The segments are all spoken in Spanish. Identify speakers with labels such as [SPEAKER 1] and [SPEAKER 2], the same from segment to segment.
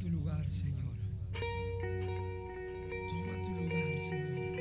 [SPEAKER 1] tu lugar, Señor. Toma tu lugar, Señor.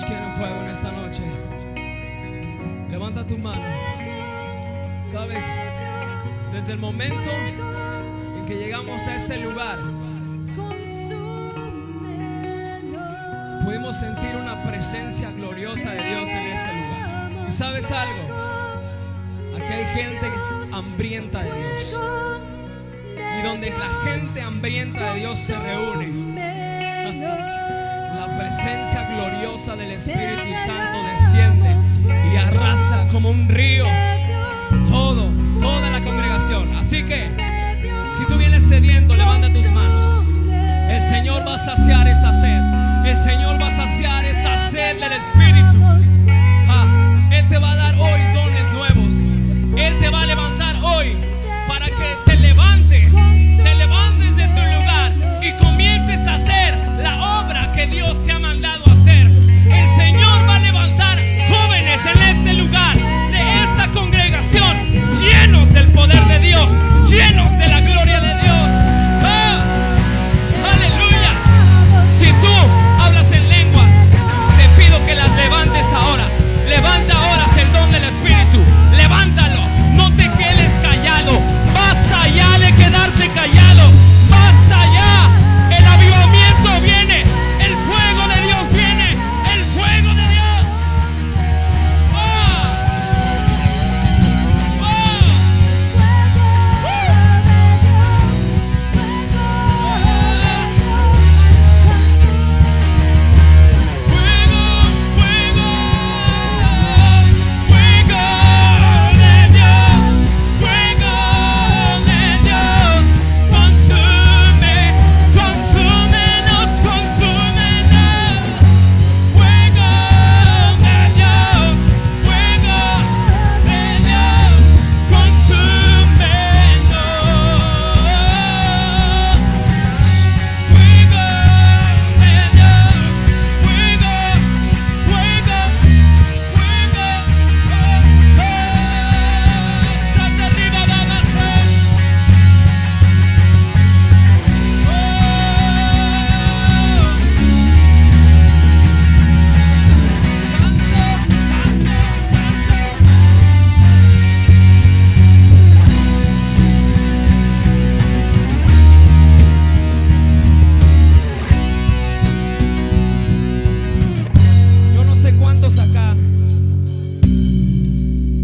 [SPEAKER 1] ¿Cuántos quieren fuego en esta noche? Levanta tu mano. Sabes, desde el momento en que llegamos a este lugar, pudimos sentir una presencia gloriosa de Dios en este lugar. ¿Y sabes algo? Aquí hay gente hambrienta de Dios. Y donde la gente hambrienta de Dios se reúne, la presencia gloriosa del Espíritu Santo desciende y arrasa como un río todo, toda la congregación. Así que, si tú vienes sediento, levanta tus manos. El Señor va a saciar esa sed. El Señor va a saciar esa sed del Espíritu. Ah, Él te va a dar hoy